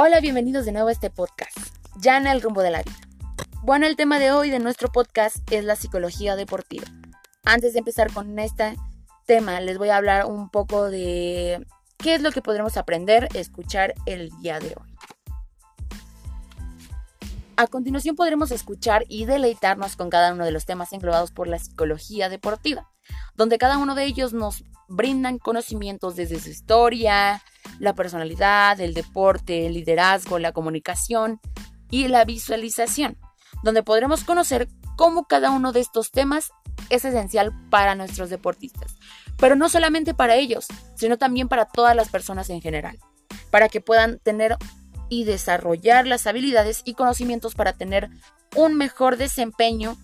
Hola, bienvenidos de nuevo a este podcast, en el rumbo de la vida. Bueno, el tema de hoy de nuestro podcast es la psicología deportiva. Antes de empezar con este tema, les voy a hablar un poco de qué es lo que podremos aprender, escuchar el día de hoy. A continuación podremos escuchar y deleitarnos con cada uno de los temas englobados por la psicología deportiva, donde cada uno de ellos nos brindan conocimientos desde su historia, la personalidad, el deporte, el liderazgo, la comunicación y la visualización, donde podremos conocer cómo cada uno de estos temas es esencial para nuestros deportistas, pero no solamente para ellos, sino también para todas las personas en general, para que puedan tener y desarrollar las habilidades y conocimientos para tener un mejor desempeño,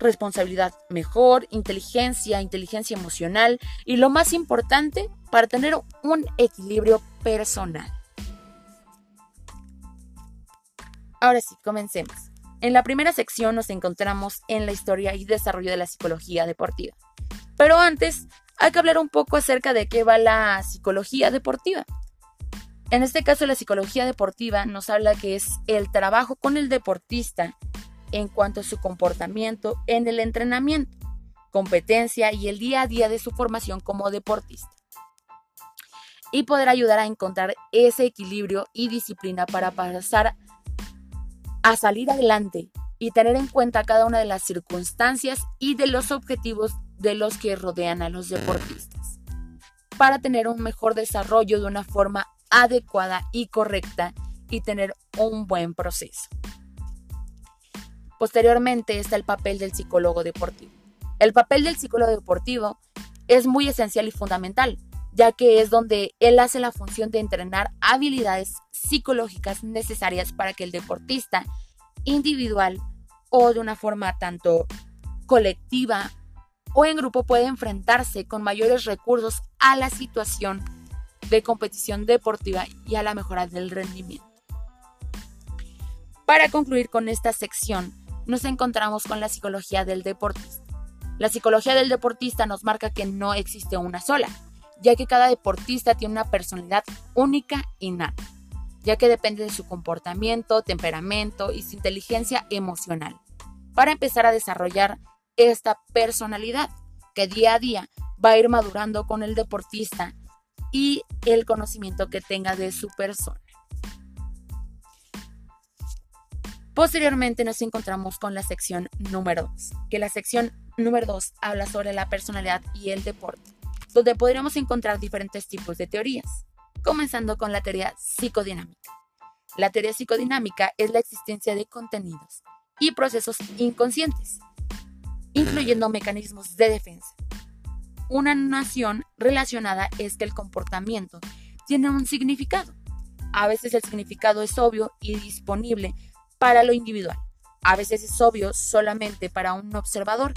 responsabilidad mejor, inteligencia, inteligencia emocional y lo más importante, para tener un equilibrio personal. Ahora sí, comencemos. En la primera sección nos encontramos en la historia y desarrollo de la psicología deportiva. Pero antes, hay que hablar un poco acerca de qué va la psicología deportiva. En este caso, la psicología deportiva nos habla que es el trabajo con el deportista en cuanto a su comportamiento en el entrenamiento, competencia y el día a día de su formación como deportista. Y poder ayudar a encontrar ese equilibrio y disciplina para pasar a salir adelante y tener en cuenta cada una de las circunstancias y de los objetivos de los que rodean a los deportistas, para tener un mejor desarrollo de una forma adecuada y correcta y tener un buen proceso. Posteriormente está el papel del psicólogo deportivo. El papel del psicólogo deportivo es muy esencial y fundamental, ya que es donde él hace la función de entrenar habilidades psicológicas necesarias para que el deportista individual o de una forma tanto colectiva o en grupo pueda enfrentarse con mayores recursos a la situación de competición deportiva y a la mejora del rendimiento. Para concluir con esta sección, nos encontramos con la psicología del deportista. La psicología del deportista nos marca que no existe una sola, ya que cada deportista tiene una personalidad única y nata, ya que depende de su comportamiento, temperamento y su inteligencia emocional, para empezar a desarrollar esta personalidad que día a día va a ir madurando con el deportista y el conocimiento que tenga de su persona. Posteriormente nos encontramos con la sección número 2, que la sección número 2 habla sobre la personalidad y el deporte, donde podríamos encontrar diferentes tipos de teorías, comenzando con la teoría psicodinámica. La teoría psicodinámica es la existencia de contenidos y procesos inconscientes, incluyendo mecanismos de defensa, una nación relacionada es que el comportamiento tiene un significado. A veces el significado es obvio y disponible para lo individual. A veces es obvio solamente para un observador.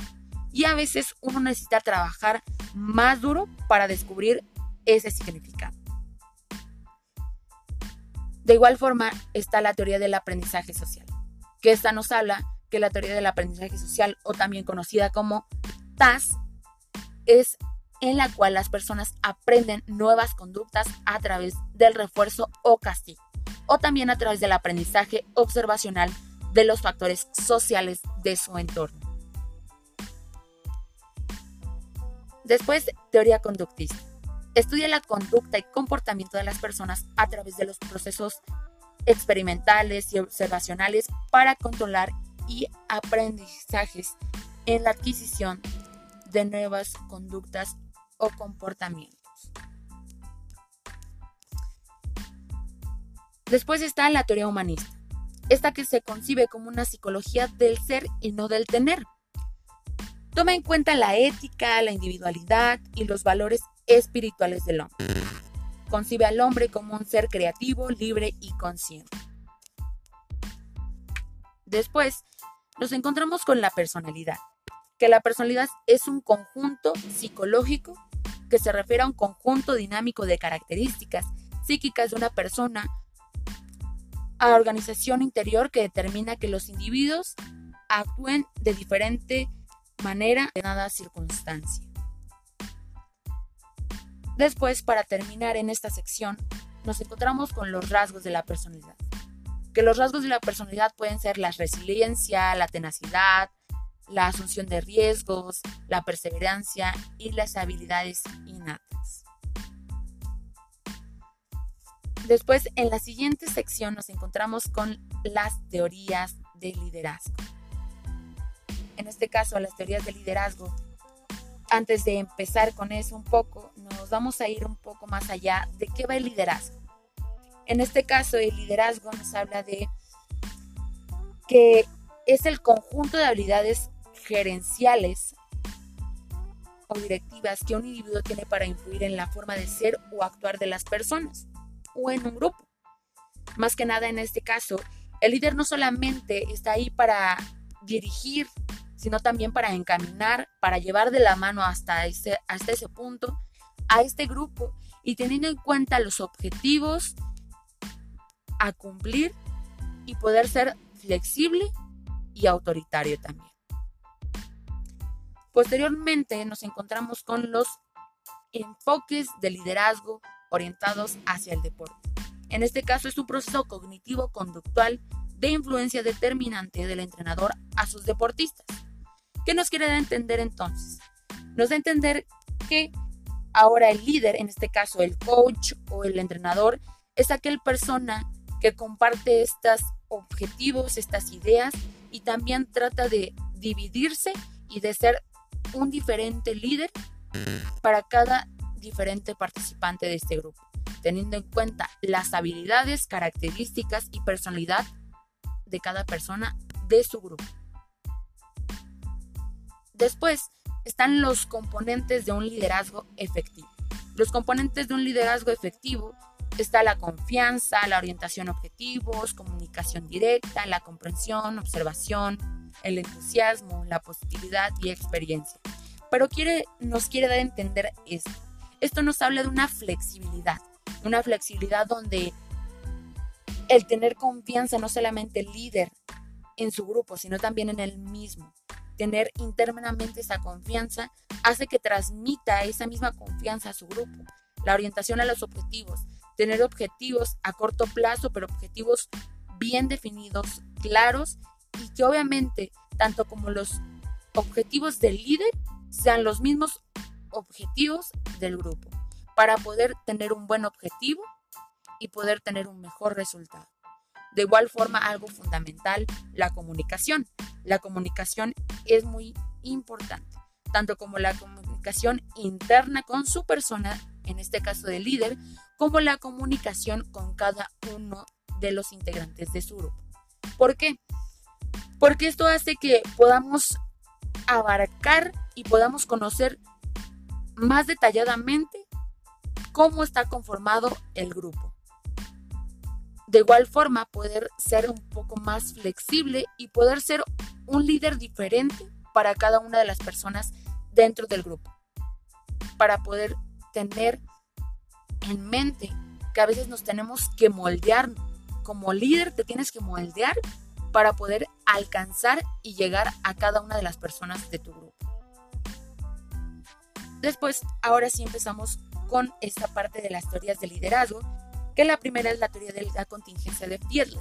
Y a veces uno necesita trabajar más duro para descubrir ese significado. De igual forma está la teoría del aprendizaje social, que esta nos habla que la teoría del aprendizaje social, o también conocida como TAS, es en la cual las personas aprenden nuevas conductas a través del refuerzo o castigo, o también a través del aprendizaje observacional de los factores sociales de su entorno. Después, teoría conductista. Estudia la conducta y comportamiento de las personas a través de los procesos experimentales y observacionales para controlar y aprendizajes en la adquisición de nuevas conductas o comportamientos. Después está la teoría humanista, esta que se concibe como una psicología del ser y no del tener. Toma en cuenta la ética, la individualidad y los valores espirituales del hombre. Concibe al hombre como un ser creativo, libre y consciente. Después, nos encontramos con la personalidad, que la personalidad es un conjunto psicológico que se refiere a un conjunto dinámico de características psíquicas de una persona, a organización interior que determina que los individuos actúen de diferente manera en cada circunstancia. Después, para terminar en esta sección, nos encontramos con los rasgos de la personalidad. Que los rasgos de la personalidad pueden ser la resiliencia, la tenacidad, la asunción de riesgos, la perseverancia y las habilidades innatas. Después, en la siguiente sección nos encontramos con las teorías de liderazgo. En este caso, las teorías de liderazgo. Antes de empezar con eso un poco, nos vamos a ir un poco más allá de qué va el liderazgo. En este caso, el liderazgo nos habla de que es el conjunto de habilidades gerenciales o directivas que un individuo tiene para influir en la forma de ser o actuar de las personas o en un grupo. Más que nada en este caso, el líder no solamente está ahí para dirigir, sino también para encaminar, para llevar de la mano hasta ese, hasta ese punto a este grupo y teniendo en cuenta los objetivos a cumplir y poder ser flexible y autoritario también. Posteriormente nos encontramos con los enfoques de liderazgo orientados hacia el deporte. En este caso es un proceso cognitivo-conductual de influencia determinante del entrenador a sus deportistas. ¿Qué nos quiere entender entonces? Nos da a entender que ahora el líder, en este caso el coach o el entrenador, es aquel persona que comparte estos objetivos, estas ideas y también trata de dividirse y de ser un diferente líder para cada diferente participante de este grupo, teniendo en cuenta las habilidades, características y personalidad de cada persona de su grupo. Después están los componentes de un liderazgo efectivo. Los componentes de un liderazgo efectivo está la confianza, la orientación a objetivos, comunicación directa, la comprensión, observación, el entusiasmo, la positividad y experiencia. Pero quiere, nos quiere dar a entender esto. Esto nos habla de una flexibilidad, una flexibilidad donde el tener confianza no solamente el líder en su grupo, sino también en el mismo. Tener internamente esa confianza hace que transmita esa misma confianza a su grupo. La orientación a los objetivos, tener objetivos a corto plazo, pero objetivos bien definidos, claros y que obviamente tanto como los objetivos del líder sean los mismos objetivos del grupo para poder tener un buen objetivo y poder tener un mejor resultado. De igual forma, algo fundamental, la comunicación. La comunicación es muy importante, tanto como la comunicación interna con su persona, en este caso del líder, como la comunicación con cada uno de los integrantes de su grupo. ¿Por qué? Porque esto hace que podamos abarcar y podamos conocer más detalladamente cómo está conformado el grupo. De igual forma, poder ser un poco más flexible y poder ser un líder diferente para cada una de las personas dentro del grupo. Para poder tener en mente que a veces nos tenemos que moldear. Como líder te tienes que moldear para poder alcanzar y llegar a cada una de las personas de tu grupo. Después, ahora sí empezamos con esta parte de las teorías de liderazgo, que la primera es la teoría de la contingencia de Fiedler,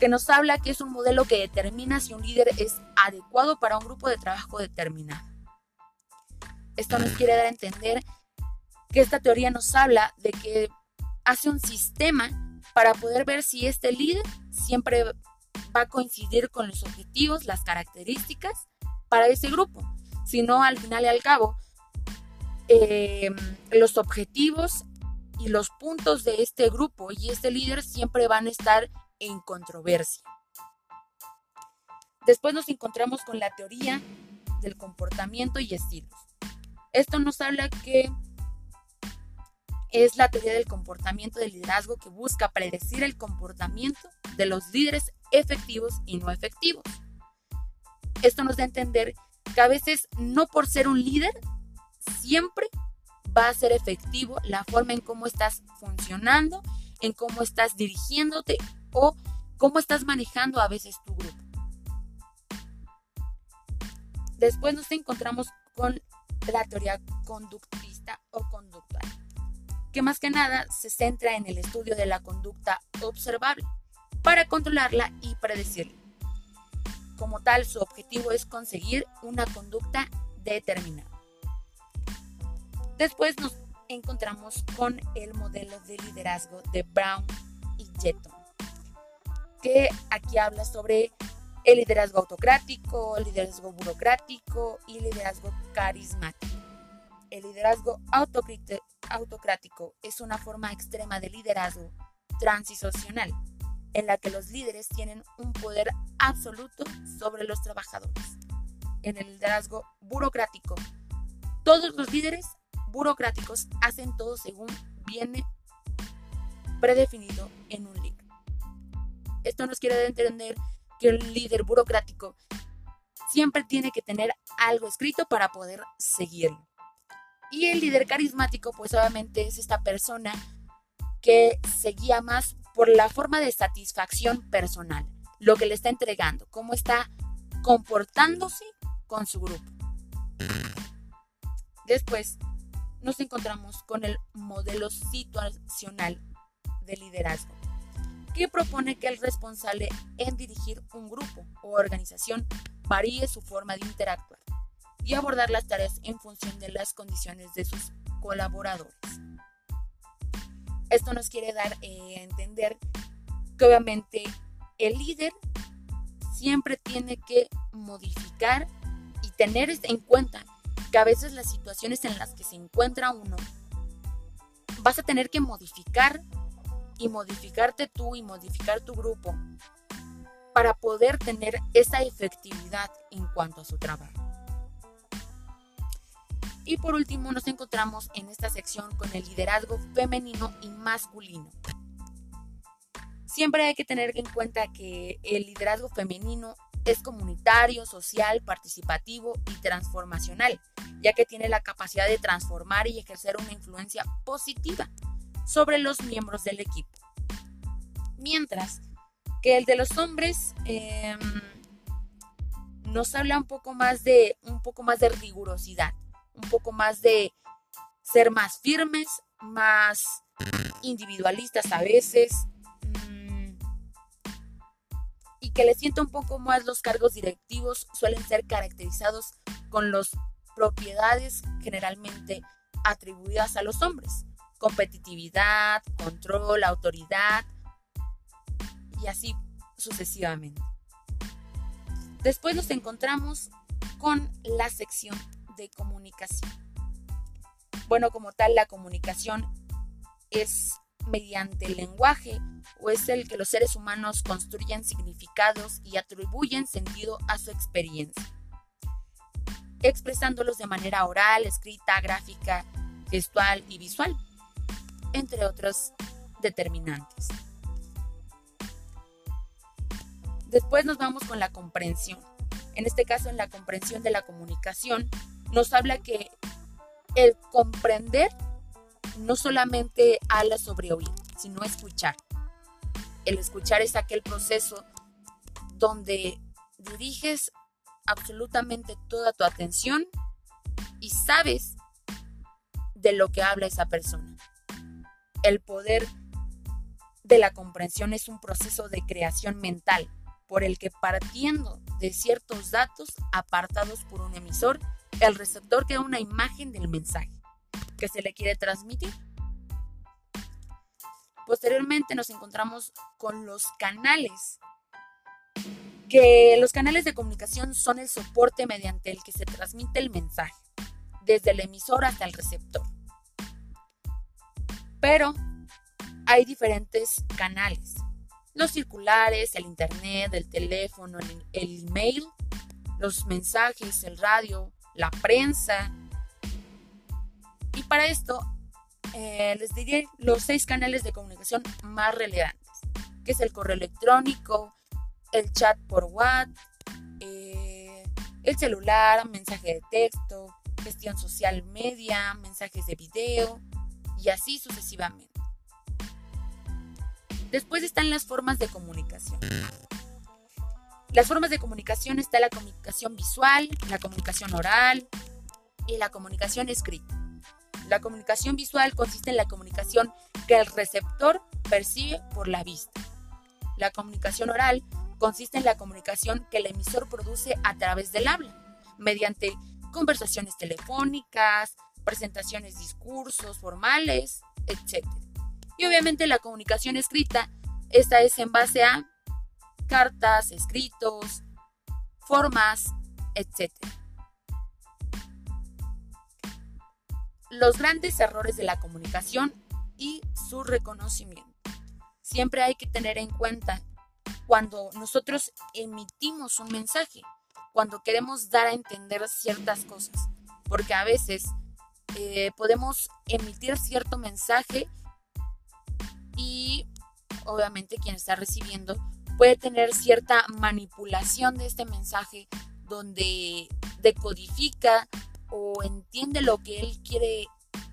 que nos habla que es un modelo que determina si un líder es adecuado para un grupo de trabajo determinado. Esto nos quiere dar a entender que esta teoría nos habla de que hace un sistema para poder ver si este líder siempre va a coincidir con los objetivos, las características para ese grupo. Si no, al final y al cabo, eh, los objetivos y los puntos de este grupo y este líder siempre van a estar en controversia. Después nos encontramos con la teoría del comportamiento y estilos. Esto nos habla que es la teoría del comportamiento del liderazgo que busca predecir el comportamiento de los líderes efectivos y no efectivos. Esto nos da a entender que a veces no por ser un líder siempre va a ser efectivo la forma en cómo estás funcionando, en cómo estás dirigiéndote o cómo estás manejando a veces tu grupo. Después nos encontramos con la teoría conductista o conductual. que más que nada se centra en el estudio de la conducta observable para controlarla y predecirla. Como tal, su objetivo es conseguir una conducta determinada. Después nos encontramos con el modelo de liderazgo de Brown y Jetton, que aquí habla sobre el liderazgo autocrático, el liderazgo burocrático y liderazgo carismático. El liderazgo autocrático es una forma extrema de liderazgo transicional en la que los líderes tienen un poder absoluto sobre los trabajadores. En el liderazgo burocrático, todos los líderes burocráticos hacen todo según viene predefinido en un libro. Esto nos quiere entender que el líder burocrático siempre tiene que tener algo escrito para poder seguirlo. Y el líder carismático, pues obviamente es esta persona que se guía más por la forma de satisfacción personal, lo que le está entregando, cómo está comportándose con su grupo. Después nos encontramos con el modelo situacional de liderazgo, que propone que el responsable en dirigir un grupo o organización varíe su forma de interactuar y abordar las tareas en función de las condiciones de sus colaboradores. Esto nos quiere dar eh, a entender que obviamente el líder siempre tiene que modificar y tener en cuenta que a veces las situaciones en las que se encuentra uno vas a tener que modificar y modificarte tú y modificar tu grupo para poder tener esa efectividad en cuanto a su trabajo. Y por último nos encontramos en esta sección con el liderazgo femenino y masculino. Siempre hay que tener en cuenta que el liderazgo femenino es comunitario, social, participativo y transformacional, ya que tiene la capacidad de transformar y ejercer una influencia positiva sobre los miembros del equipo. Mientras que el de los hombres em, nos habla un poco más de un poco más de rigurosidad un poco más de ser más firmes, más individualistas a veces, mm, y que le sienta un poco más los cargos directivos suelen ser caracterizados con las propiedades generalmente atribuidas a los hombres, competitividad, control, autoridad y así sucesivamente. Después nos encontramos con la sección de comunicación. Bueno, como tal, la comunicación es mediante el lenguaje o es el que los seres humanos construyen significados y atribuyen sentido a su experiencia, expresándolos de manera oral, escrita, gráfica, gestual y visual, entre otros determinantes. Después nos vamos con la comprensión. En este caso, en la comprensión de la comunicación, nos habla que el comprender no solamente habla sobre oír, sino escuchar. El escuchar es aquel proceso donde diriges absolutamente toda tu atención y sabes de lo que habla esa persona. El poder de la comprensión es un proceso de creación mental por el que partiendo de ciertos datos apartados por un emisor, el receptor queda una imagen del mensaje que se le quiere transmitir. Posteriormente nos encontramos con los canales, que los canales de comunicación son el soporte mediante el que se transmite el mensaje, desde el emisor hasta el receptor. Pero hay diferentes canales, los circulares, el internet, el teléfono, el, email, los mensajes, el radio, la prensa. Y para esto eh, les diré los seis canales de comunicación más relevantes, que es el correo electrónico, el chat por WhatsApp, eh, el celular, mensaje de texto, gestión social media, mensajes de video y así sucesivamente. Después están las formas de comunicación. Las formas de comunicación está la comunicación visual, la comunicación oral y la comunicación escrita. La comunicación visual consiste en la comunicación que el receptor percibe por la vista. La comunicación oral consiste en la comunicación que el emisor produce a través del habla, mediante conversaciones telefónicas, presentaciones, discursos formales, etc. Y obviamente la comunicación escrita, esta es en base a cartas, escritos, formas, etc. Los grandes errores de la comunicación y su reconocimiento. Siempre hay que tener en cuenta cuando nosotros emitimos un mensaje, cuando queremos dar a entender ciertas cosas, porque a veces eh, podemos emitir cierto mensaje y obviamente quien está recibiendo puede tener cierta manipulación de este mensaje donde decodifica o entiende lo que él quiere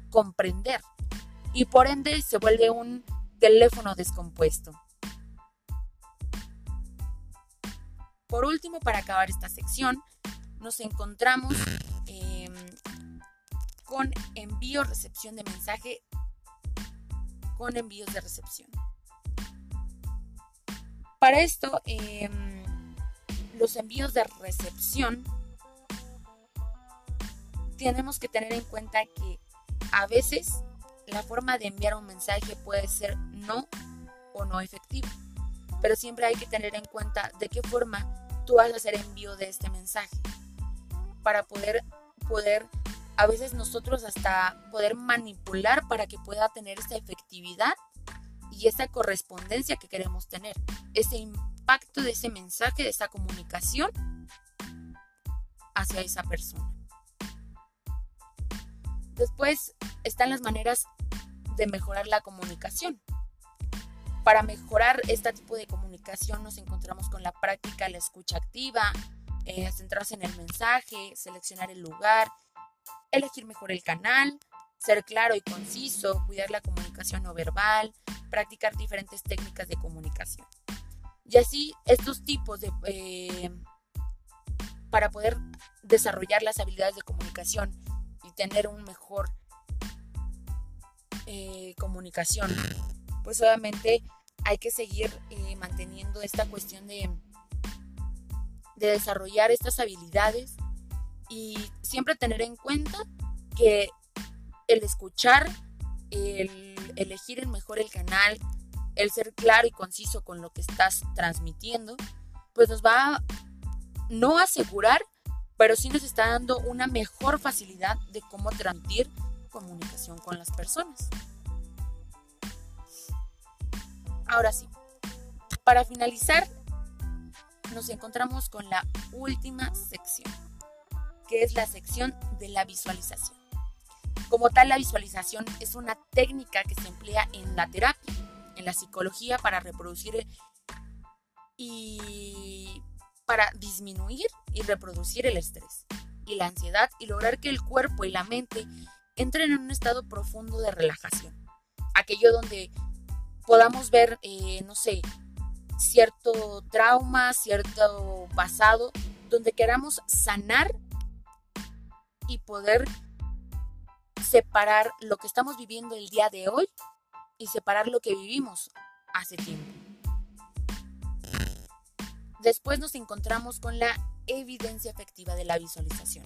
comprender y por ende se vuelve un teléfono descompuesto. Por último, para acabar esta sección, nos encontramos em, con envío, recepción de mensaje, con envíos de recepción. Para esto, em, los envíos de recepción tenemos que tener en cuenta que a veces la forma de enviar un mensaje puede ser no o no efectiva, pero siempre hay que tener en cuenta de qué forma tú vas a hacer envío de este mensaje para poder poder a veces nosotros hasta poder manipular para que pueda tener esa efectividad y esa correspondencia que queremos tener, ese impacto de ese mensaje, de esa comunicación hacia esa persona. Después están las maneras de mejorar la comunicación. Para mejorar este tipo de comunicación nos encontramos con la práctica, la escucha activa, eh, centrarse en el mensaje, seleccionar el lugar, elegir mejor el canal, ser claro y conciso, cuidar la comunicación no verbal, practicar diferentes técnicas de comunicación. Y así estos tipos de... Eh, para poder desarrollar las habilidades de comunicación y tener un mejor eh, comunicación pues obviamente hay que seguir eh, manteniendo esta cuestión de, de desarrollar estas habilidades y siempre tener en cuenta que el escuchar, el elegir el mejor el canal, el ser claro y conciso con lo que estás transmitiendo, pues nos va a no asegurar, pero sí nos está dando una mejor facilidad de cómo transmitir comunicación con las personas. Ahora sí, para finalizar, nos encontramos con la última sección, que es la sección de la visualización. Como tal, la visualización es una técnica que se emplea en la terapia, en la psicología, para reproducir y para disminuir y reproducir el estrés y la ansiedad y lograr que el cuerpo y la mente entren en un estado profundo de relajación. Aquello donde podamos ver, eh, no sé, cierto trauma, cierto pasado, donde queramos sanar y poder separar lo que estamos viviendo el día de hoy y separar lo que vivimos hace tiempo. Después nos encontramos con la evidencia efectiva de la visualización.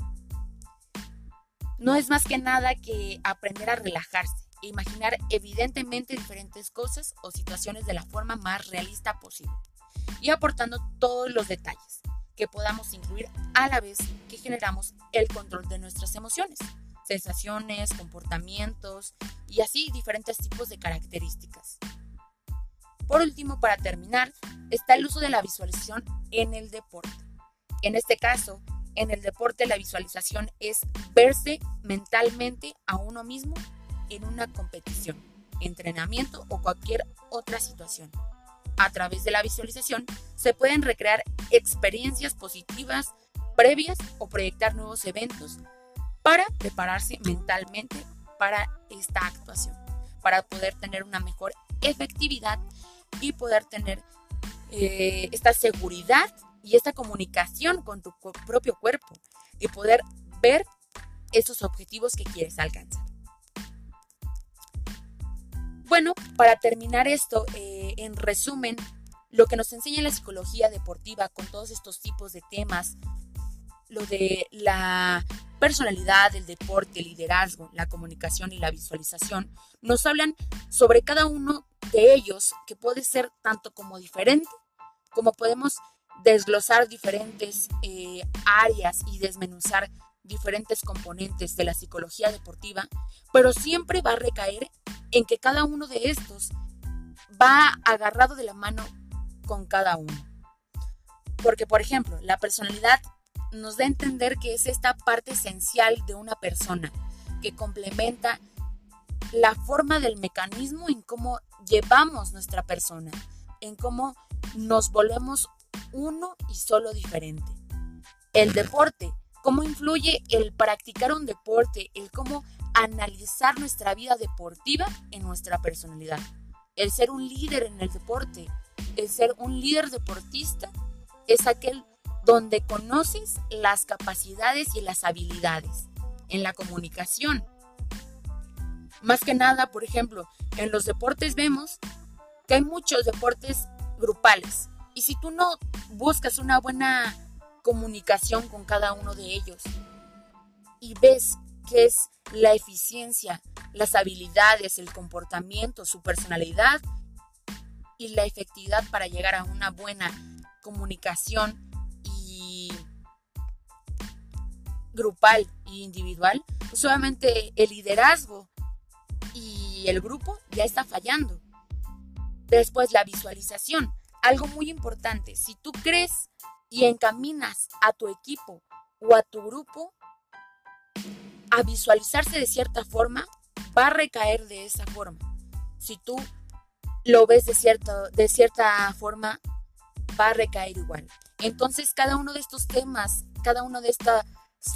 No es más que nada que aprender a relajarse, imaginar evidentemente diferentes cosas o situaciones de la forma más realista posible y aportando todos los detalles que podamos incluir a la vez que generamos el control de nuestras emociones, sensaciones, comportamientos y así diferentes tipos de características. Por último, para terminar, está el uso de la visualización en el deporte. En este caso, en el deporte la visualización es verse mentalmente a uno mismo en una competición, entrenamiento o cualquier otra situación. A través de la visualización se pueden recrear experiencias positivas previas o proyectar nuevos eventos para prepararse mentalmente para esta actuación, para poder tener una mejor efectividad y poder tener eh, esta seguridad y esta comunicación con tu propio cuerpo y poder ver esos objetivos que quieres alcanzar. Bueno, para terminar esto, eh, en resumen, lo que nos enseña la psicología deportiva con todos estos tipos de temas, lo de la personalidad, el deporte, el liderazgo, la comunicación y la visualización, nos hablan sobre cada uno de ellos que puede ser tanto como diferente, como podemos desglosar diferentes eh, áreas y desmenuzar diferentes componentes de la psicología deportiva, pero siempre va a recaer en que cada uno de estos va agarrado de la mano con cada uno. Porque, por ejemplo, la personalidad nos da a entender que es esta parte esencial de una persona que complementa la forma del mecanismo en cómo llevamos nuestra persona, en cómo nos volvemos uno y solo diferente. El deporte, cómo influye el practicar un deporte, el cómo analizar nuestra vida deportiva en nuestra personalidad. El ser un líder en el deporte, el ser un líder deportista, es aquel donde conoces las capacidades y las habilidades en la comunicación. Más que nada, por ejemplo, en los deportes vemos que hay muchos deportes grupales, y si tú no buscas una buena comunicación con cada uno de ellos. Y ves qué es la eficiencia, las habilidades, el comportamiento, su personalidad y la efectividad para llegar a una buena comunicación y grupal e individual, pues obviamente el liderazgo y el grupo ya está fallando. Después la visualización. Algo muy importante, si tú crees y encaminas a tu equipo o a tu grupo a visualizarse de cierta forma, va a recaer de esa forma. Si tú lo ves de, de cierta forma, va a recaer igual. Entonces, cada uno de estos temas, cada una de estas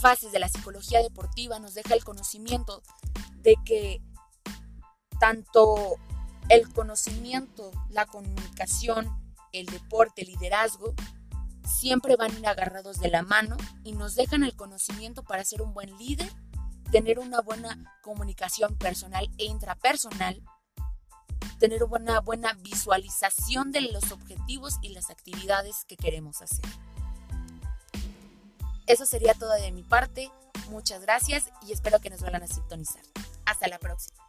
fases de la psicología deportiva nos deja el conocimiento de que tanto el conocimiento, la comunicación, el deporte, el liderazgo, siempre van a ir agarrados de la mano y nos dejan el conocimiento para ser un buen líder, tener una buena comunicación personal e intrapersonal, tener una buena visualización de los objetivos y las actividades que queremos hacer. Eso sería todo de mi parte. Muchas gracias y espero que nos vuelvan a sintonizar. Hasta la próxima.